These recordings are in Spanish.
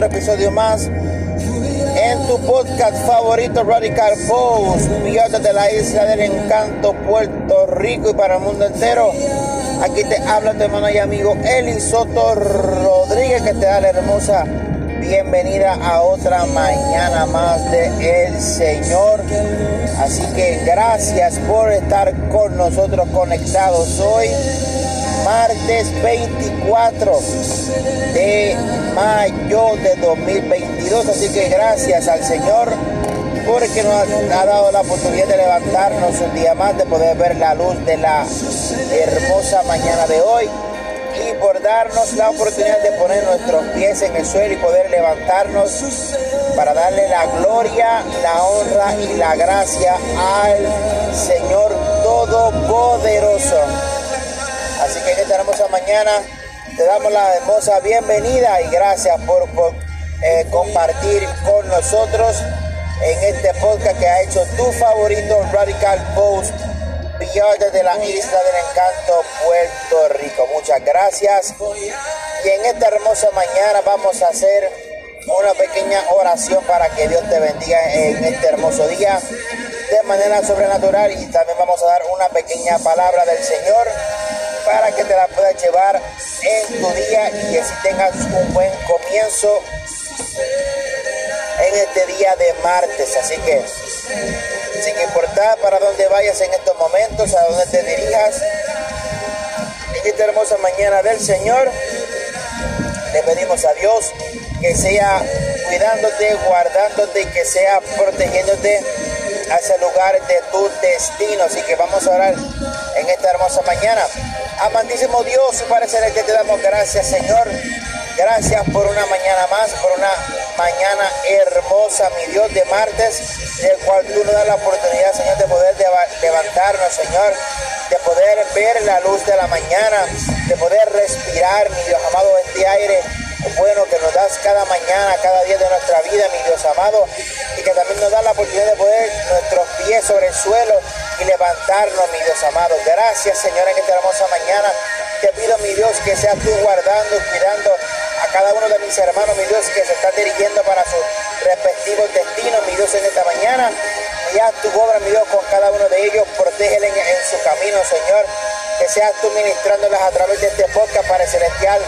otro episodio más en tu podcast favorito Radical Post, pilotos de la isla del encanto, Puerto Rico y para el mundo entero. Aquí te habla tu hermano y amigo Eli Soto Rodríguez que te da la hermosa bienvenida a otra mañana más de El Señor. Así que gracias por estar con nosotros conectados hoy martes 24 de mayo de 2022. Así que gracias al Señor porque nos ha dado la oportunidad de levantarnos un día más, de poder ver la luz de la hermosa mañana de hoy y por darnos la oportunidad de poner nuestros pies en el suelo y poder levantarnos para darle la gloria, la honra y la gracia al Señor Todopoderoso. Hermosa mañana te damos la hermosa bienvenida y gracias por, eh, compartir con nosotros en este podcast que ha hecho tu favorito Radical Post Beyond de la Isla del Encanto, Puerto Rico. Muchas gracias. Y en esta hermosa mañana vamos a hacer una pequeña oración para que Dios te bendiga en este hermoso día de manera sobrenatural y también vamos a dar una pequeña palabra del Señor para que te la puedas llevar en tu día y que si tengas un buen comienzo en este día de martes. Así que, sin importar para dónde vayas en estos momentos, a dónde te dirijas, en esta hermosa mañana del Señor, le pedimos a Dios que sea cuidándote, guardándote y que sea protegiéndote hacia el lugar de tu destino. Así que vamos a orar en esta hermosa mañana. Amantísimo Dios, Padre Celeste, te damos gracias, Señor. Gracias por una mañana más, por una mañana hermosa, mi Dios, de martes, el cual tú nos das la oportunidad, Señor, de poder levantarnos, Señor, de poder ver la luz de la mañana, de poder respirar, mi Dios amado, este aire bueno que nos das cada mañana, cada día de nuestra vida, mi Dios amado, y que también nos da la oportunidad de poner nuestros pies sobre el suelo y levantarnos, mi Dios amado. Gracias, Señor, en esta hermosa mañana. Te pido, mi Dios, que seas tú guardando cuidando a cada uno de mis hermanos, mi Dios, que se están dirigiendo para sus respectivos destinos, mi Dios, en esta mañana. Y tu obra, mi Dios, con cada uno de ellos. Protégele en, su camino, Señor. Que seas tú ministrándolas a través de este podcast para el celestial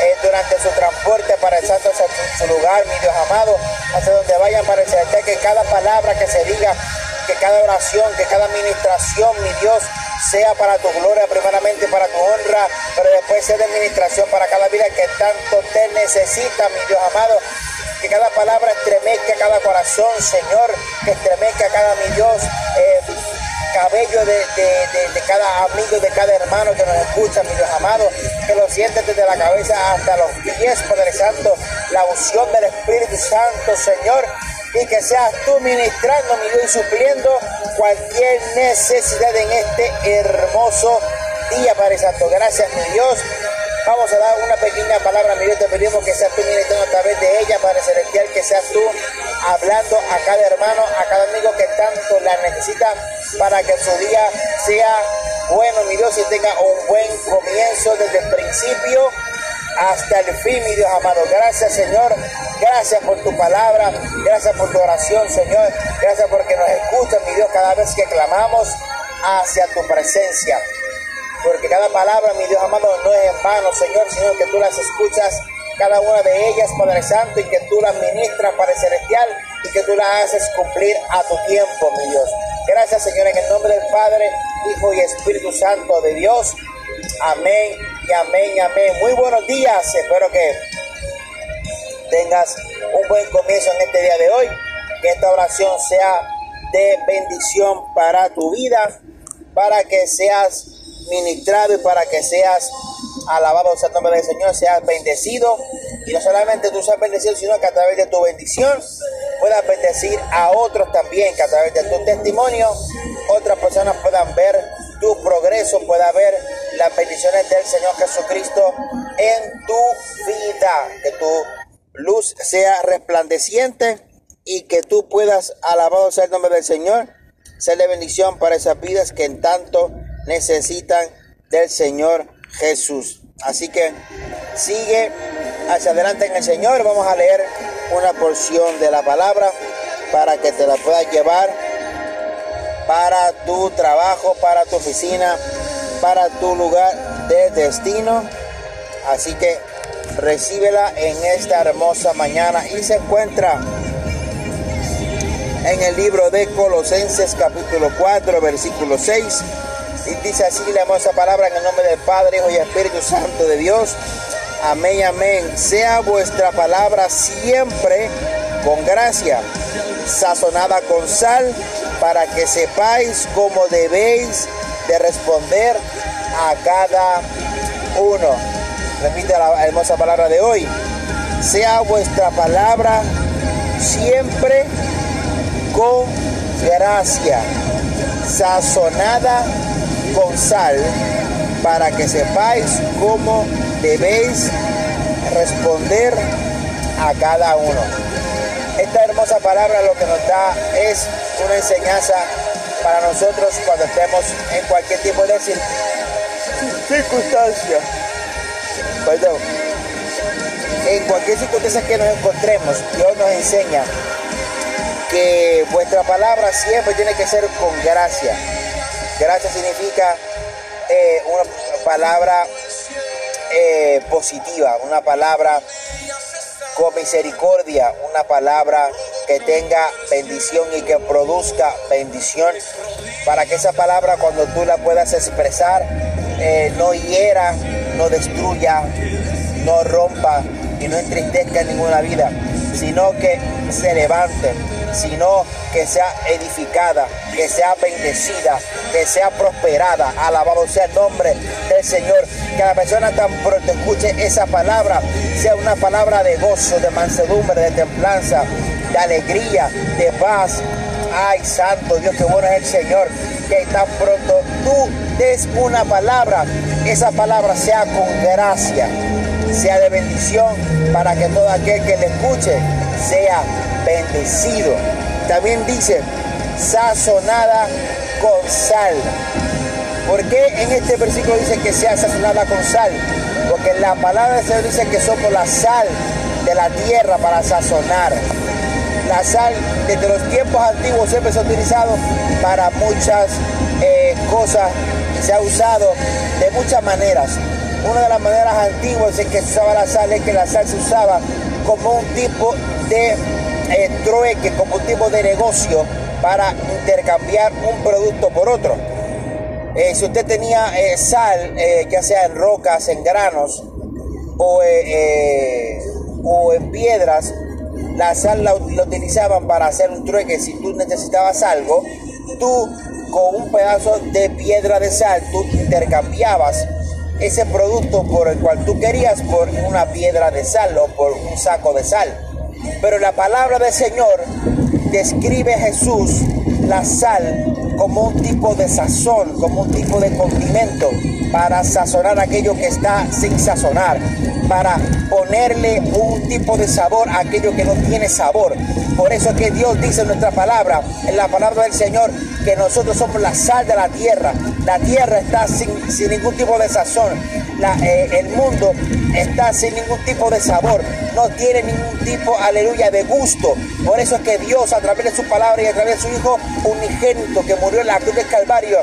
eh, durante su transporte para el santo su lugar, mi Dios amado, hacia donde vayan para el celestial, que cada palabra que se diga, que cada oración, que cada administración, mi Dios, sea para tu gloria, primeramente para tu honra, pero después sea de administración para cada vida que tanto te necesita, mi Dios amado. Que cada palabra estremezca cada corazón, Señor, que estremezca cada mi Dios. Eh, cabello de, cada amigo, de cada hermano que nos escucha, mi Dios amado, que lo sientes desde la cabeza hasta los pies, Padre Santo, la unción del Espíritu Santo, Señor, y que seas tú ministrando, mi Dios, y supliendo cualquier necesidad en este hermoso día, Padre Santo. Gracias, mi Dios. Vamos a dar una pequeña palabra, mi Dios, te pedimos que seas tú ministrando a través de ella, Padre Celestial, que seas tú hablando a cada hermano, a cada amigo que tanto la necesita para que su día sea bueno, mi Dios, y tenga un buen comienzo desde el principio hasta el fin, mi Dios amado. Gracias, Señor. Gracias por tu palabra. Gracias por tu oración, Señor. Gracias porque nos escuchas, mi Dios, cada vez que clamamos hacia tu presencia. Porque cada palabra, mi Dios amado, no es en vano, Señor, sino que tú las escuchas cada una de ellas, Padre Santo, y que tú las ministras, Padre Celestial, y que tú las haces cumplir a tu tiempo, mi Dios. Gracias, Señor, en el nombre del Padre, Hijo y Espíritu Santo de Dios. Amén y amén amén. Muy buenos días. Espero que tengas un buen comienzo en este día de hoy. Que esta oración sea de bendición para tu vida, para que seas ministrado y para que seas alabado sea el nombre del Señor, seas bendecido. Y no solamente tú seas bendecido, sino que a través de tu bendición puedas bendecir a otros también, que a través de tu testimonio otras personas puedan ver tu progreso, pueda ver las bendiciones del Señor Jesucristo en tu vida, que tu luz sea resplandeciente y que tú puedas, alabado sea el nombre del Señor, ser de bendición para esas vidas que en tanto necesitan del Señor Jesús. Así que sigue hacia adelante en el Señor. Vamos a leer una porción de la palabra para que te la puedas llevar para tu trabajo, para tu oficina, para tu lugar de destino. Así que recíbela en esta hermosa mañana y se encuentra en el libro de Colosenses capítulo 4 versículo 6 y dice así la hermosa palabra en el nombre del Padre, Hijo y Espíritu Santo de Dios. Amén, amén. Sea vuestra palabra siempre con gracia, sazonada con sal, para que sepáis cómo debéis de responder a cada uno. Repite la hermosa palabra de hoy. Sea vuestra palabra siempre con gracia, sazonada con sal, para que sepáis cómo debéis responder a cada uno. Esta hermosa palabra lo que nos da es una enseñanza para nosotros cuando estemos en cualquier tipo de circunstancia. Perdón. En cualquier circunstancia que nos encontremos, Dios nos enseña que vuestra palabra siempre tiene que ser con gracia. Gracia significa eh, una palabra eh, positiva, una palabra con misericordia, una palabra que tenga bendición y que produzca bendición, para que esa palabra cuando tú la puedas expresar eh, no hiera, no destruya, no rompa y no entristezca ninguna vida, sino que se levante, sino que sea edificada, que sea bendecida, que sea prosperada. Alabado sea el nombre del Señor. Que la persona tan pronto escuche esa palabra sea una palabra de gozo, de mansedumbre, de templanza, de alegría, de paz. Ay, santo Dios, qué bueno es el Señor. Que tan pronto tú des una palabra, esa palabra sea con gracia, sea de bendición para que todo aquel que le escuche sea bendecido. También dice, sazonada con sal. ¿Por qué en este versículo dice que sea sazonada con sal? Porque la palabra de Señor dice que somos la sal de la tierra para sazonar. La sal desde los tiempos antiguos siempre se ha utilizado para muchas eh, cosas, se ha usado de muchas maneras. Una de las maneras antiguas en que se usaba la sal es que la sal se usaba como un tipo de eh, trueque, como un tipo de negocio para intercambiar un producto por otro. Eh, si usted tenía eh, sal, ya sea en rocas, en granos o, o en piedras, la sal la, utilizaban para hacer un trueque. Si tú necesitabas algo, tú con un pedazo de piedra de sal, tú intercambiabas ese producto por el cual tú querías por una piedra de sal o por un saco de sal. Pero la palabra del Señor describe Jesús la sal como un tipo de sazón, como un tipo de condimento para sazonar aquello que está sin sazonar, para ponerle un tipo de sabor a aquello que no tiene sabor. Por eso es que Dios dice en nuestra palabra, en la palabra del Señor, que nosotros somos la sal de la tierra. La tierra está sin, ningún tipo de sazón. Eh, el mundo está sin ningún tipo de sabor. No tiene ningún tipo, aleluya, de gusto. Por eso es que Dios, a través de su palabra y a través de su Hijo unigénito que murió en la cruz del Calvario,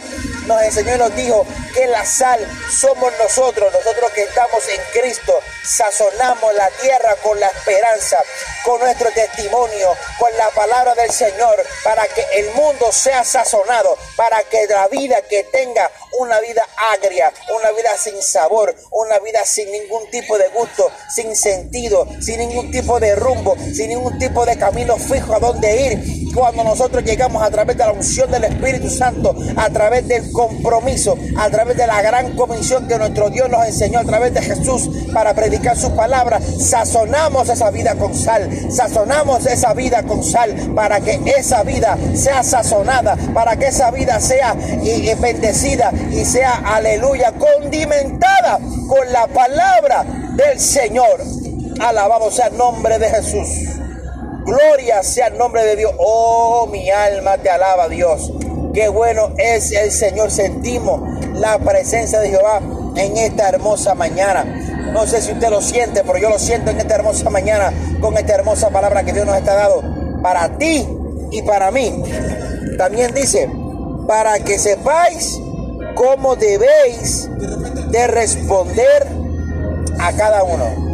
nos enseñó y nos dijo que la sal somos nosotros, nosotros que estamos en Cristo, sazonamos la tierra con la esperanza, con nuestro testimonio, con la palabra del Señor, para que el mundo sea sazonado, para que la vida que tenga una vida agria, una vida sin sabor, una vida sin ningún tipo de gusto, sin sentido, sin ningún tipo de rumbo, sin ningún tipo de camino fijo a dónde ir. Cuando nosotros llegamos a través de la unción del Espíritu Santo, a través del compromiso, a través de la gran comisión que nuestro Dios nos enseñó a través de Jesús para predicar su palabra, sazonamos esa vida con sal, sazonamos esa vida con sal para que esa vida sea sazonada, para que esa vida sea bendecida y sea, aleluya, condimentada con la palabra del Señor. Alabado sea el nombre de Jesús. Gloria sea el nombre de Dios. Oh, mi alma te alaba, Dios. Qué bueno es el Señor. Sentimos la presencia de Jehová en esta hermosa mañana. No sé si usted lo siente, pero yo lo siento en esta hermosa mañana con esta hermosa palabra que Dios nos está dado para ti y para mí. También dice, para que sepáis cómo debéis de responder a cada uno.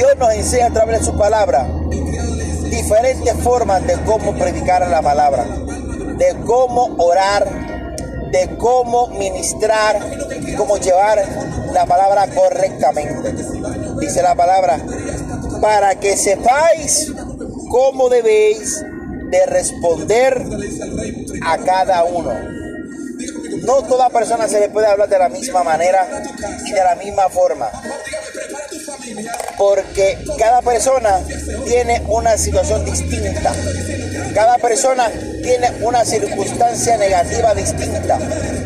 Dios nos enseña a través de su palabra diferentes formas de cómo predicar la palabra, de cómo orar, de cómo ministrar cómo llevar la palabra correctamente. Dice la palabra, para que sepáis cómo debéis de responder a cada uno. No toda persona se le puede hablar de la misma manera y de la misma forma. Porque cada persona tiene una situación distinta. Cada persona tiene una circunstancia negativa distinta.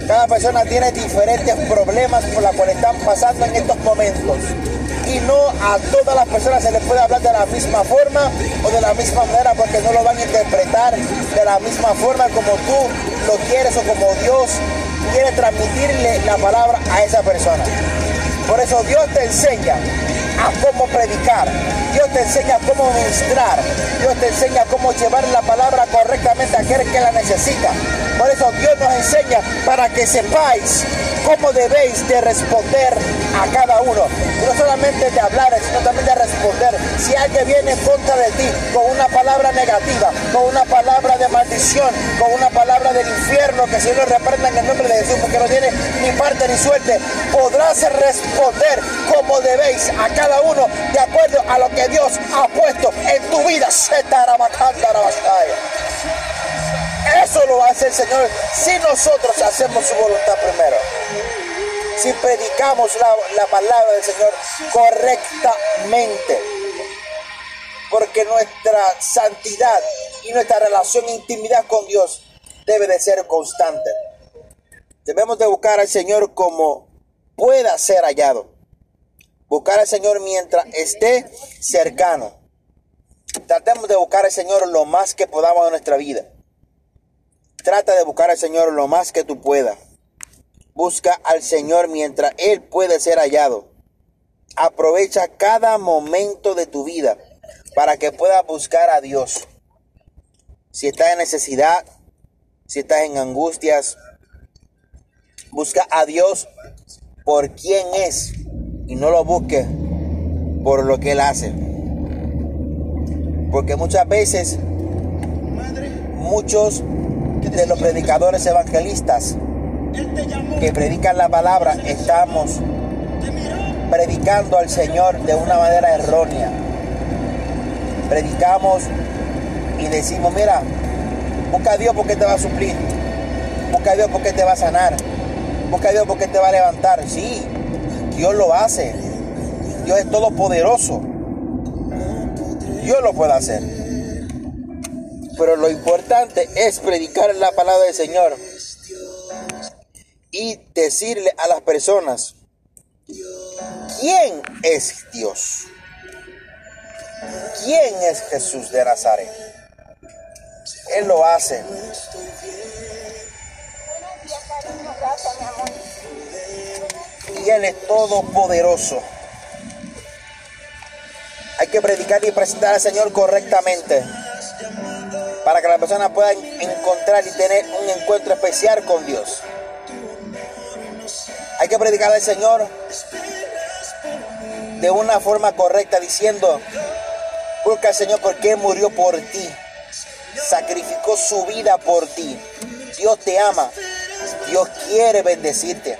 Cada persona tiene diferentes problemas por los cuales están pasando en estos momentos y no a todas las personas se les puede hablar de la misma forma o de la misma manera porque no lo van a interpretar de la misma forma como tú lo quieres o como Dios quiere transmitirle la palabra a esa persona. Por eso Dios te enseña a cómo predicar. Dios te enseña cómo ministrar. Dios te enseña cómo llevar la palabra correctamente a aquel que la necesita. Por eso Dios nos enseña para que sepáis cómo debéis de responder a cada uno. No solamente de hablar, sino también de responder. Si alguien viene en contra de ti con una palabra negativa, con una palabra de maldición, con una palabra del infierno, que si no reprenda en el nombre de Jesús, porque no tiene ni parte ni suerte, podrás responder como debéis a cada uno de acuerdo a lo que Dios ha puesto en tu vida. Eso lo hace el Señor si nosotros hacemos su voluntad primero. Si predicamos la, palabra del Señor correctamente. Porque nuestra santidad y nuestra relación e intimidad con Dios debe de ser constante. Debemos de buscar al Señor como pueda ser hallado. Buscar al Señor mientras esté cercano. Tratemos de buscar al Señor lo más que podamos en nuestra vida. Trata de buscar al Señor lo más que tú puedas. Busca al Señor mientras Él puede ser hallado. Aprovecha cada momento de tu vida para que puedas buscar a Dios. Si estás en necesidad, si estás en angustias, busca a Dios por quien es y no lo busques por lo que Él hace. Porque muchas veces muchos de los predicadores evangelistas que predican la palabra, estamos predicando al Señor de una manera errónea. Predicamos y decimos, mira, busca a Dios porque te va a suplir. Busca a Dios porque te va a sanar. Busca a Dios porque te va a levantar. Sí, Dios lo hace. Dios es todopoderoso. Dios lo puede hacer. Pero lo importante es predicar la palabra del Señor y decirle a las personas quién es Dios. ¿Quién es Jesús de Nazaret? Él lo hace. Y Él es todopoderoso. Hay que predicar y presentar al Señor correctamente para que las personas puedan encontrar y tener un encuentro especial con Dios. Hay que predicar al Señor de una forma correcta diciendo, busca al Señor porque murió por ti, sacrificó su vida por ti. Dios te ama, Dios quiere bendecirte,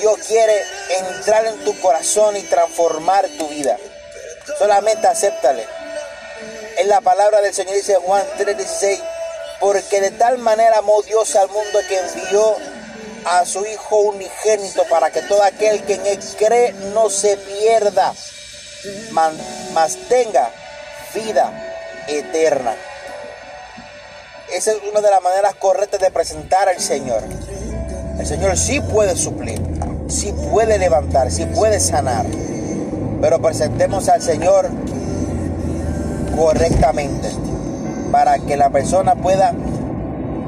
Dios quiere entrar en tu corazón y transformar tu vida. Solamente acéptale. En la palabra del Señor dice Juan 3:16, porque de tal manera amó Dios al mundo que envió a su Hijo unigénito para que todo aquel que en él cree no se pierda, mas tenga vida eterna. Esa es una de las maneras correctas de presentar al Señor. El Señor sí puede suplir, sí puede levantar, sí puede sanar. Pero presentemos al Señor correctamente para que la persona pueda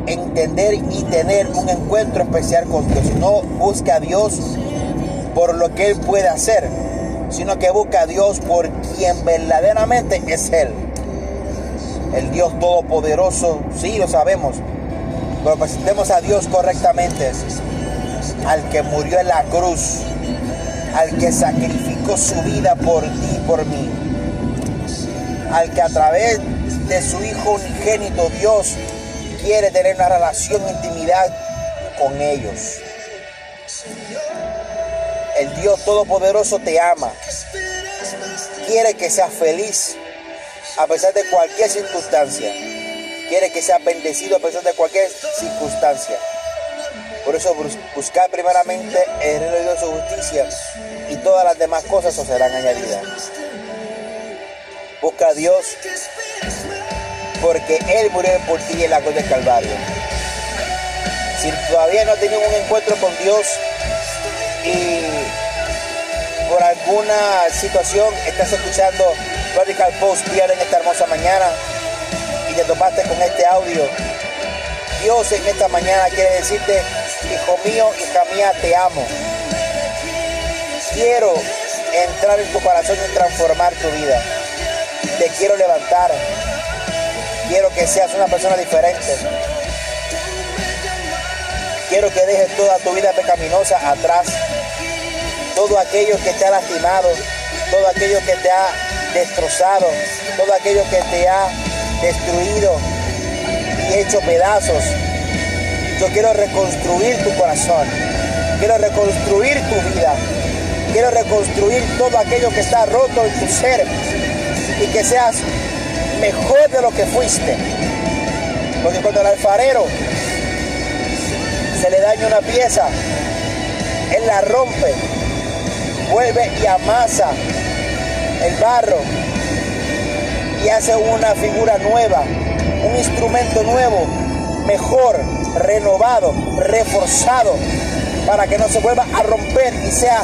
entender y tener un encuentro especial con Dios. No busque a Dios por lo que Él puede hacer, sino que busca a Dios por quien verdaderamente es Él. El Dios Todopoderoso, sí lo sabemos, pero presentemos a Dios correctamente, al que murió en la cruz, al que sacrificó su vida por ti y por mí, al que a través de su Hijo unigénito Dios quiere tener una relación, intimidad con ellos. El Dios Todopoderoso te ama. Quiere que seas feliz a pesar de cualquier circunstancia. Quiere que seas bendecido a pesar de cualquier circunstancia. Por eso buscar primeramente el reino de su justicia y todas las demás cosas os serán añadidas. Busca a Dios porque Él murió por ti en la cruz del Calvario. Si todavía no has tenido un encuentro con Dios y por alguna situación estás escuchando Radical Post en esta hermosa mañana y te topaste con este audio, Dios en esta mañana quiere decirte, hijo mío, hija mía, te amo. Quiero entrar en tu corazón y transformar tu vida. Te quiero levantar. Quiero que seas una persona diferente. Quiero que dejes toda tu vida pecaminosa atrás. Todo aquello que te ha lastimado, todo aquello que te ha destrozado, todo aquello que te ha destruido y hecho pedazos. Yo quiero reconstruir tu corazón. Quiero reconstruir tu vida. Quiero reconstruir todo aquello que está roto en tu ser y que seas mejor de lo que fuiste. Porque cuando el alfarero se le daña una pieza, él la rompe, vuelve y amasa el barro y hace una figura nueva, un instrumento nuevo, mejor, renovado, reforzado, para que no se vuelva a romper y sea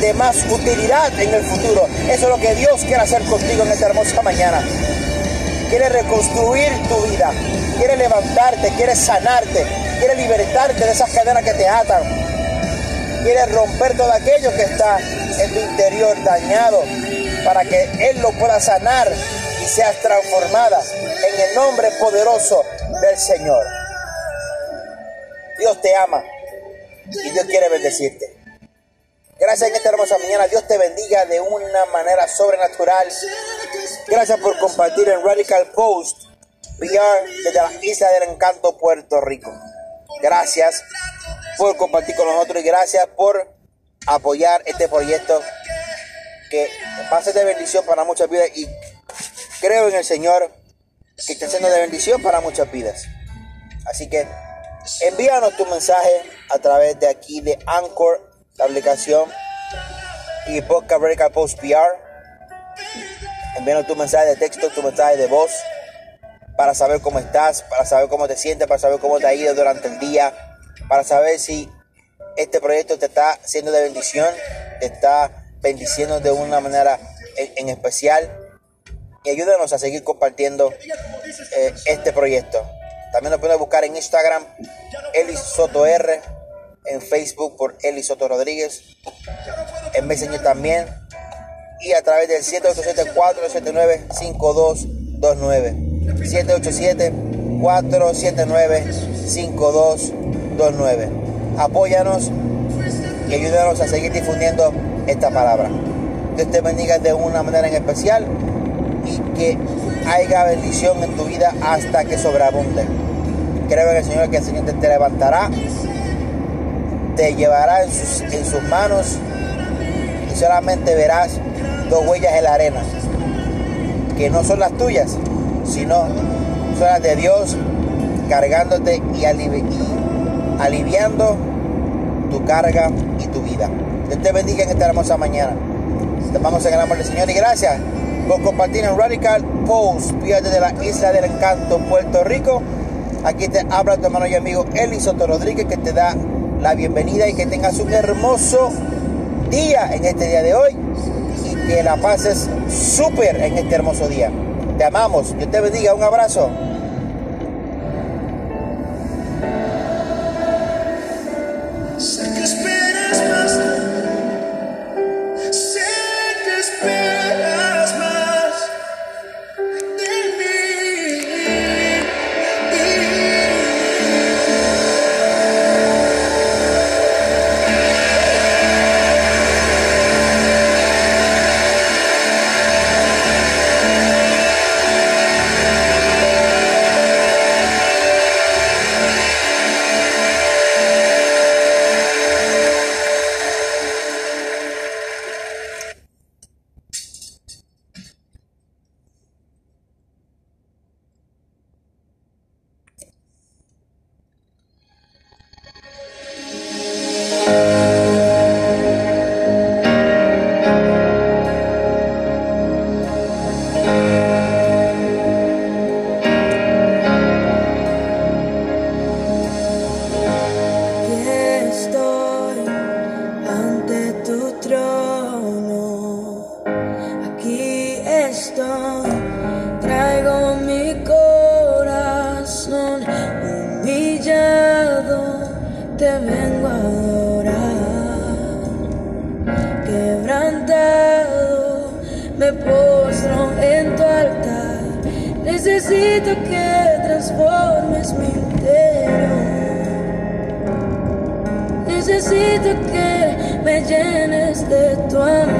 de más utilidad en el futuro. Eso es lo que Dios quiere hacer contigo en esta hermosa mañana quiere reconstruir tu vida, quiere levantarte, quiere sanarte, quiere libertarte de esas cadenas que te atan, quiere romper todo aquello que está en tu interior dañado para que Él lo pueda sanar y seas transformada en el nombre poderoso del Señor. Dios te ama y Dios quiere bendecirte. Gracias en esta hermosa mañana. Dios te bendiga de una manera sobrenatural. Gracias por compartir en Radical Post PR desde la Isla del Encanto, Puerto Rico. Gracias por compartir con nosotros y gracias por apoyar este proyecto que va de bendición para muchas vidas y creo en el Señor que está siendo de bendición para muchas vidas. Así que envíanos tu mensaje a través de aquí de Anchor la aplicación y podcast Radical Post PR. Envíanos tu mensaje de texto, tu mensaje de voz para saber cómo estás, para saber cómo te sientes, para saber cómo te ha ido durante el día, para saber si este proyecto te está siendo de bendición, te está bendiciendo de una manera en, especial y ayúdanos a seguir compartiendo eh, este proyecto. También nos puedes buscar en Instagram, Elis en Facebook por Eli Soto Rodríguez, en Messenger también, y a través del 787-479-5229. 787-479-5229. Apóyanos y ayúdanos a seguir difundiendo esta palabra. Dios te bendiga de una manera en especial y que haya bendición en tu vida hasta que sobreabunde. Creo en el Señor que el Señor te levantará te llevará en sus, manos y solamente verás dos huellas en la arena, que no son las tuyas, sino son las de Dios cargándote y, aliviando tu carga y tu vida. Dios te bendiga en esta hermosa mañana. Te vamos en el amor del Señor y gracias por compartir en Radical Post, fíjate de la isla del encanto, Puerto Rico. Aquí te habla tu hermano y amigo Eli Soto Rodríguez que te da la bienvenida y que tengas un hermoso día en este día de hoy y que la pases súper en este hermoso día. Te amamos, Dios te bendiga, un abrazo. traigo mi corazón humillado, te vengo a adorar. Quebrantado, me postro en tu altar, necesito que transformes mi interior. Necesito que me llenes de tu amor.